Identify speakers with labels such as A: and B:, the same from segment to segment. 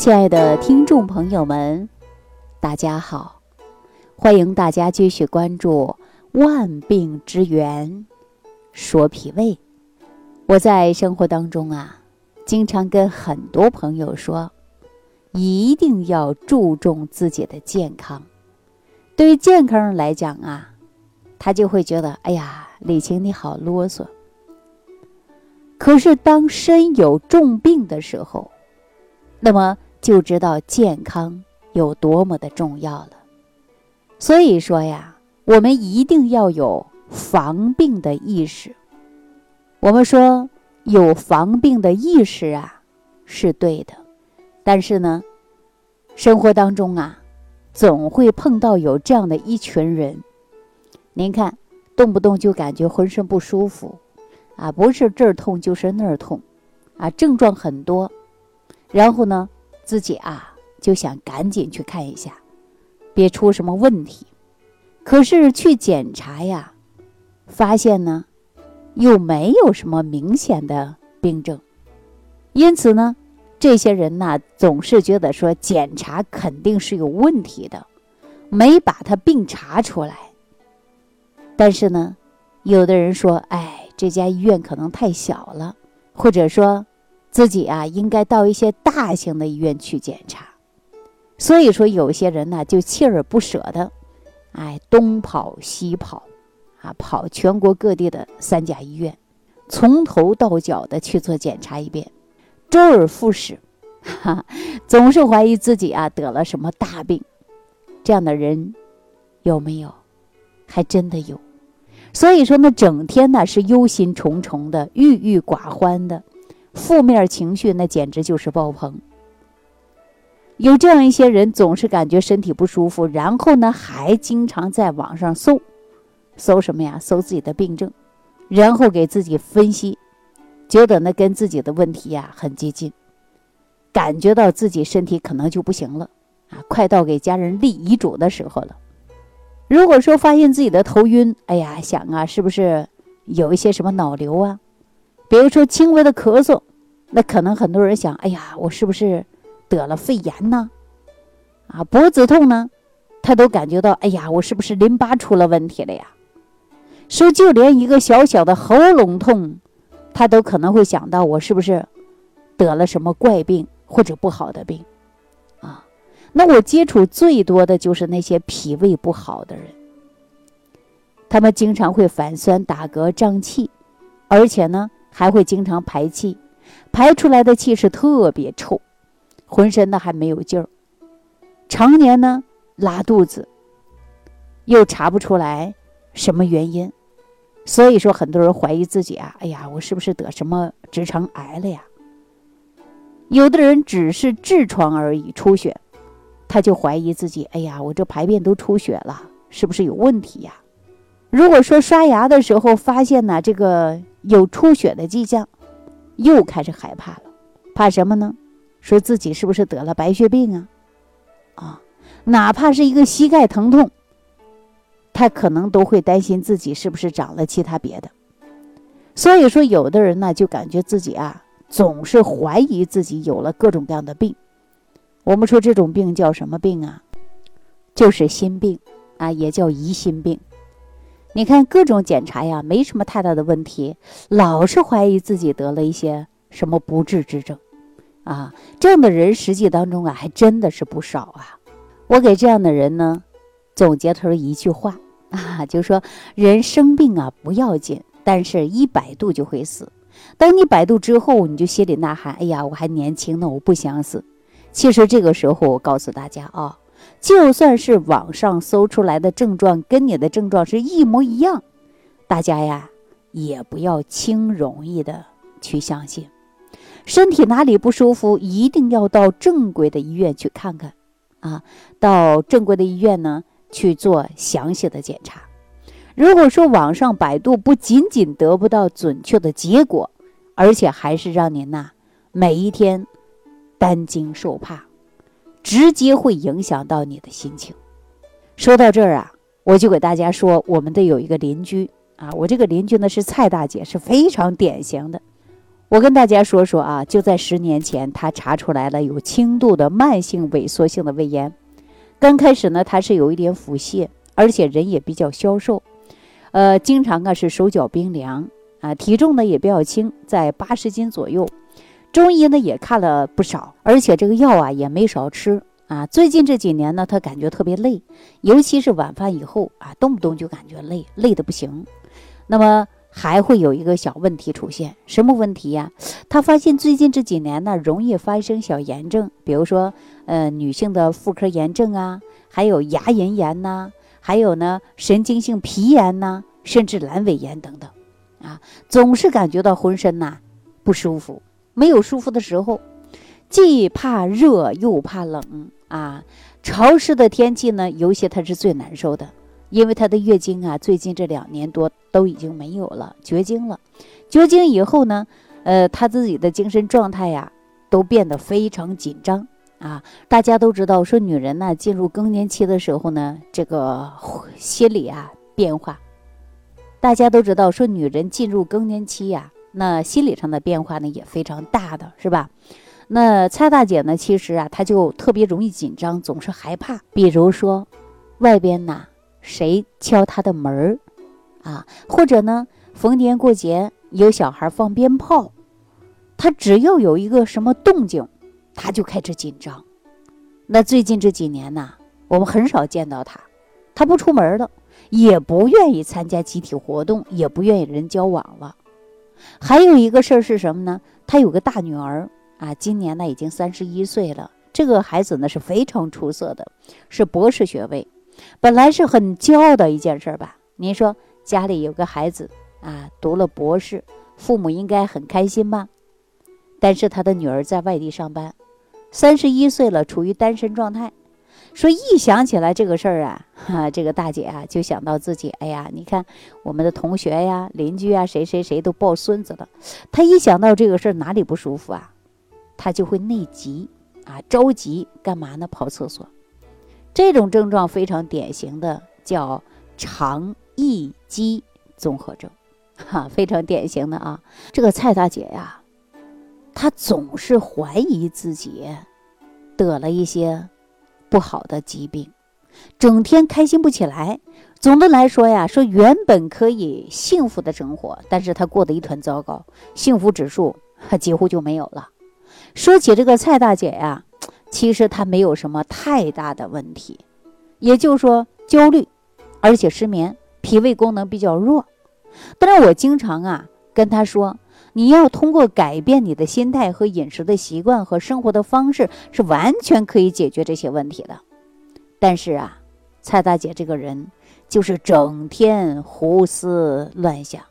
A: 亲爱的听众朋友们，大家好！欢迎大家继续关注《万病之源说脾胃》。我在生活当中啊，经常跟很多朋友说，一定要注重自己的健康。对于健康人来讲啊，他就会觉得，哎呀，李晴你好啰嗦。可是当身有重病的时候，那么。就知道健康有多么的重要了。所以说呀，我们一定要有防病的意识。我们说有防病的意识啊，是对的。但是呢，生活当中啊，总会碰到有这样的一群人。您看，动不动就感觉浑身不舒服，啊，不是这儿痛就是那儿痛，啊，症状很多，然后呢？自己啊，就想赶紧去看一下，别出什么问题。可是去检查呀，发现呢，又没有什么明显的病症。因此呢，这些人呢，总是觉得说检查肯定是有问题的，没把他病查出来。但是呢，有的人说，哎，这家医院可能太小了，或者说。自己啊，应该到一些大型的医院去检查。所以说，有些人呢就锲而不舍的，哎，东跑西跑，啊，跑全国各地的三甲医院，从头到脚的去做检查一遍，周而复始，哈，总是怀疑自己啊得了什么大病。这样的人有没有？还真的有。所以说呢，整天呢是忧心忡忡的，郁郁寡欢的。负面情绪那简直就是爆棚。有这样一些人，总是感觉身体不舒服，然后呢，还经常在网上搜，搜什么呀？搜自己的病症，然后给自己分析，觉得呢跟自己的问题呀很接近，感觉到自己身体可能就不行了啊，快到给家人立遗嘱的时候了。如果说发现自己的头晕，哎呀，想啊，是不是有一些什么脑瘤啊？比如说轻微的咳嗽，那可能很多人想，哎呀，我是不是得了肺炎呢？啊，脖子痛呢，他都感觉到，哎呀，我是不是淋巴出了问题了呀？说就连一个小小的喉咙痛，他都可能会想到，我是不是得了什么怪病或者不好的病？啊，那我接触最多的就是那些脾胃不好的人，他们经常会反酸、打嗝、胀气，而且呢。还会经常排气，排出来的气是特别臭，浑身呢还没有劲儿，常年呢拉肚子，又查不出来什么原因，所以说很多人怀疑自己啊，哎呀，我是不是得什么直肠癌了呀？有的人只是痔疮而已出血，他就怀疑自己，哎呀，我这排便都出血了，是不是有问题呀？如果说刷牙的时候发现呢这个。有出血的迹象，又开始害怕了，怕什么呢？说自己是不是得了白血病啊？啊，哪怕是一个膝盖疼痛，他可能都会担心自己是不是长了其他别的。所以说，有的人呢就感觉自己啊，总是怀疑自己有了各种各样的病。我们说这种病叫什么病啊？就是心病啊，也叫疑心病。你看各种检查呀，没什么太大的问题，老是怀疑自己得了一些什么不治之症，啊，这样的人实际当中啊，还真的是不少啊。我给这样的人呢，总结出一句话 啊，就说人生病啊不要紧，但是一百度就会死。当你百度之后，你就心里呐喊，哎呀，我还年轻呢，我不想死。其实这个时候，我告诉大家啊。就算是网上搜出来的症状跟你的症状是一模一样，大家呀也不要轻容易的去相信。身体哪里不舒服，一定要到正规的医院去看看，啊，到正规的医院呢去做详细的检查。如果说网上百度不仅仅得不到准确的结果，而且还是让您呐每一天担惊受怕。直接会影响到你的心情。说到这儿啊，我就给大家说，我们的有一个邻居啊，我这个邻居呢是蔡大姐，是非常典型的。我跟大家说说啊，就在十年前，她查出来了有轻度的慢性萎缩性的胃炎。刚开始呢，她是有一点腹泻，而且人也比较消瘦，呃，经常啊是手脚冰凉啊，体重呢也比较轻，在八十斤左右。中医呢也看了不少，而且这个药啊也没少吃啊。最近这几年呢，他感觉特别累，尤其是晚饭以后啊，动不动就感觉累，累的不行。那么。还会有一个小问题出现，什么问题呀？他发现最近这几年呢，容易发生小炎症，比如说，呃，女性的妇科炎症啊，还有牙龈炎呐，还有呢，神经性皮炎呐，甚至阑尾炎等等，啊，总是感觉到浑身呐不舒服，没有舒服的时候，既怕热又怕冷啊，潮湿的天气呢，尤其他是最难受的。因为她的月经啊，最近这两年多都已经没有了，绝经了。绝经以后呢，呃，她自己的精神状态呀，都变得非常紧张啊。大家都知道，说女人呢进入更年期的时候呢，这个心理啊变化。大家都知道，说女人进入更年期呀，那心理上的变化呢也非常大的，是吧？那蔡大姐呢，其实啊，她就特别容易紧张，总是害怕。比如说，外边呐。谁敲她的门儿啊？或者呢，逢年过节有小孩放鞭炮，他只要有一个什么动静，他就开始紧张。那最近这几年呢，我们很少见到他，他不出门了，也不愿意参加集体活动，也不愿意人交往了。还有一个事儿是什么呢？他有个大女儿啊，今年呢已经三十一岁了。这个孩子呢是非常出色的，是博士学位。本来是很骄傲的一件事儿吧？您说家里有个孩子啊，读了博士，父母应该很开心吧？但是他的女儿在外地上班，三十一岁了，处于单身状态。说一想起来这个事儿啊，哈，这个大姐啊就想到自己，哎呀，你看我们的同学呀、邻居啊，谁谁谁都抱孙子了。她一想到这个事儿，哪里不舒服啊？她就会内急啊，着急干嘛呢？跑厕所。这种症状非常典型的，叫肠易激综合症，哈，非常典型的啊。这个蔡大姐呀，她总是怀疑自己得了一些不好的疾病，整天开心不起来。总的来说呀，说原本可以幸福的生活，但是他过得一团糟糕，幸福指数几乎就没有了。说起这个蔡大姐呀。其实她没有什么太大的问题，也就是说焦虑，而且失眠，脾胃功能比较弱。但是我经常啊跟她说，你要通过改变你的心态和饮食的习惯和生活的方式，是完全可以解决这些问题的。但是啊，蔡大姐这个人就是整天胡思乱想，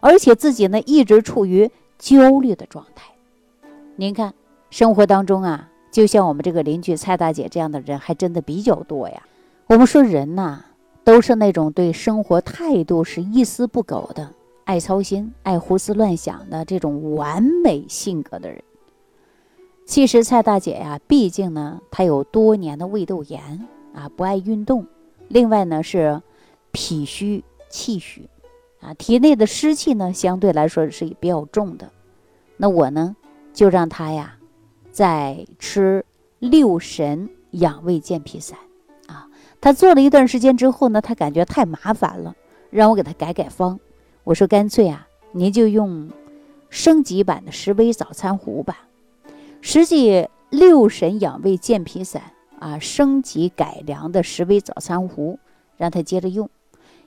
A: 而且自己呢一直处于焦虑的状态。您看生活当中啊。就像我们这个邻居蔡大姐这样的人还真的比较多呀。我们说人呐，都是那种对生活态度是一丝不苟的，爱操心、爱胡思乱想的这种完美性格的人。其实蔡大姐呀，毕竟呢，她有多年的胃窦炎啊，不爱运动，另外呢是脾虚气虚啊，体内的湿气呢相对来说是比较重的。那我呢，就让她呀。在吃六神养胃健脾散啊，他做了一段时间之后呢，他感觉太麻烦了，让我给他改改方。我说干脆啊，您就用升级版的十味早餐壶吧。实际六神养胃健脾散啊，升级改良的十味早餐壶，让他接着用。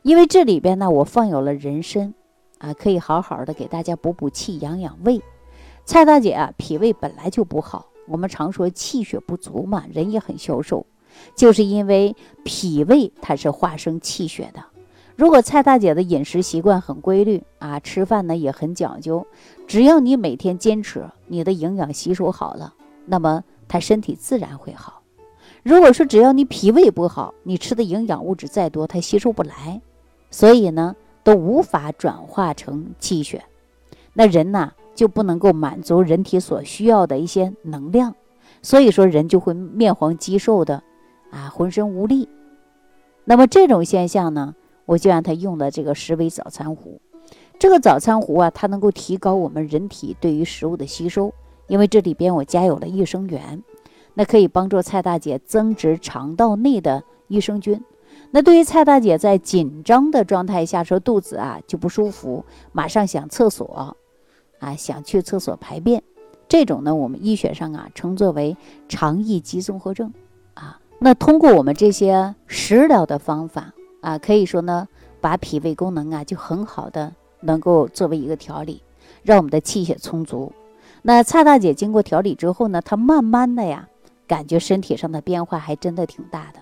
A: 因为这里边呢，我放有了人参啊，可以好好的给大家补补气、养养胃。蔡大姐啊，脾胃本来就不好，我们常说气血不足嘛，人也很消瘦，就是因为脾胃它是化生气血的。如果蔡大姐的饮食习惯很规律啊，吃饭呢也很讲究，只要你每天坚持，你的营养吸收好了，那么她身体自然会好。如果说只要你脾胃不好，你吃的营养物质再多，它吸收不来，所以呢都无法转化成气血，那人呢？就不能够满足人体所需要的一些能量，所以说人就会面黄肌瘦的，啊，浑身无力。那么这种现象呢，我就让他用了这个十味早餐壶。这个早餐糊啊，它能够提高我们人体对于食物的吸收，因为这里边我加有了益生元，那可以帮助蔡大姐增殖肠道内的益生菌。那对于蔡大姐在紧张的状态下，说肚子啊就不舒服，马上想厕所，啊想去厕所排便，这种呢，我们医学上啊称作为肠易激综合症，啊，那通过我们这些食疗的方法啊，可以说呢，把脾胃功能啊就很好的能够作为一个调理，让我们的气血充足。那蔡大姐经过调理之后呢，她慢慢的呀，感觉身体上的变化还真的挺大的。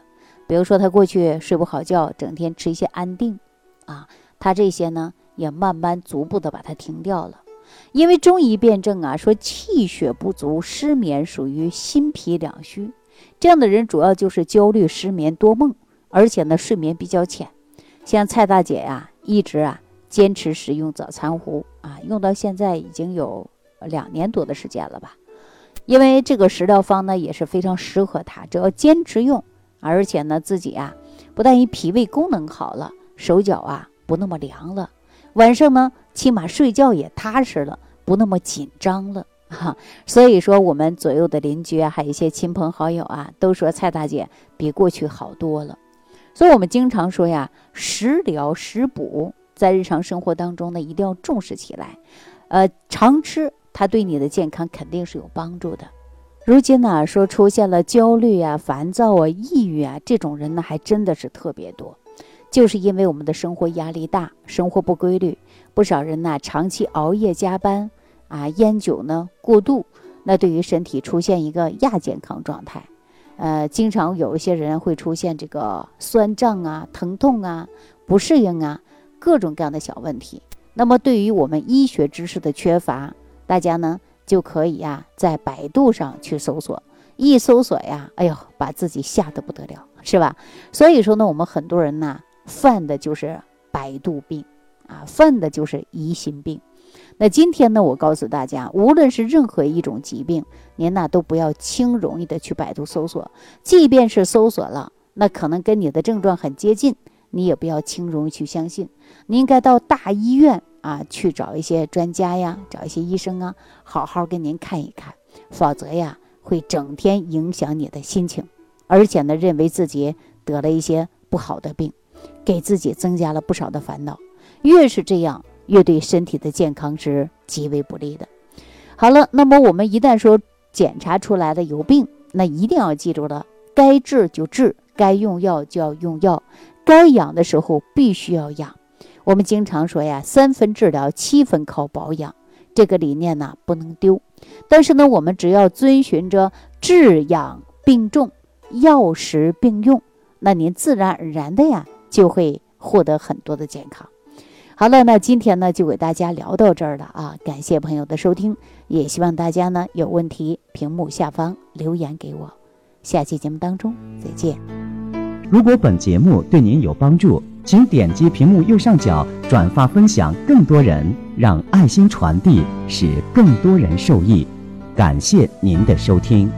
A: 比如说，她过去睡不好觉，整天吃一些安定，啊，她这些呢也慢慢逐步的把它停掉了。因为中医辨证啊，说气血不足、失眠属于心脾两虚，这样的人主要就是焦虑、失眠、多梦，而且呢睡眠比较浅。像蔡大姐呀，一直啊坚持使用早餐糊啊，用到现在已经有两年多的时间了吧。因为这个食疗方呢也是非常适合她，只要坚持用。而且呢，自己啊，不但于脾胃功能好了，手脚啊不那么凉了，晚上呢，起码睡觉也踏实了，不那么紧张了哈。所以说，我们左右的邻居啊，还有一些亲朋好友啊，都说蔡大姐比过去好多了。所以我们经常说呀，食疗食补在日常生活当中呢，一定要重视起来。呃，常吃它对你的健康肯定是有帮助的。如今呢，说出现了焦虑啊、烦躁啊、抑郁啊这种人呢，还真的是特别多，就是因为我们的生活压力大，生活不规律，不少人呢长期熬夜加班啊，烟酒呢过度，那对于身体出现一个亚健康状态，呃，经常有一些人会出现这个酸胀啊、疼痛啊、不适应啊，各种各样的小问题。那么对于我们医学知识的缺乏，大家呢？就可以呀，在百度上去搜索，一搜索呀，哎呦，把自己吓得不得了，是吧？所以说呢，我们很多人呢，犯的就是百度病啊，犯的就是疑心病。那今天呢，我告诉大家，无论是任何一种疾病，您呢都不要轻容易的去百度搜索，即便是搜索了，那可能跟你的症状很接近，你也不要轻容易去相信，你应该到大医院。啊，去找一些专家呀，找一些医生啊，好好给您看一看，否则呀，会整天影响你的心情，而且呢，认为自己得了一些不好的病，给自己增加了不少的烦恼。越是这样，越对身体的健康是极为不利的。好了，那么我们一旦说检查出来了有病，那一定要记住了，该治就治，该用药就要用药，该养的时候必须要养。我们经常说呀，三分治疗，七分靠保养，这个理念呢不能丢。但是呢，我们只要遵循着治养并重，药食并用，那您自然而然的呀就会获得很多的健康。好了，那今天呢就给大家聊到这儿了啊，感谢朋友的收听，也希望大家呢有问题屏幕下方留言给我。下期节目当中再见。
B: 如果本节目对您有帮助。请点击屏幕右上角转发分享，更多人让爱心传递，使更多人受益。感谢您的收听。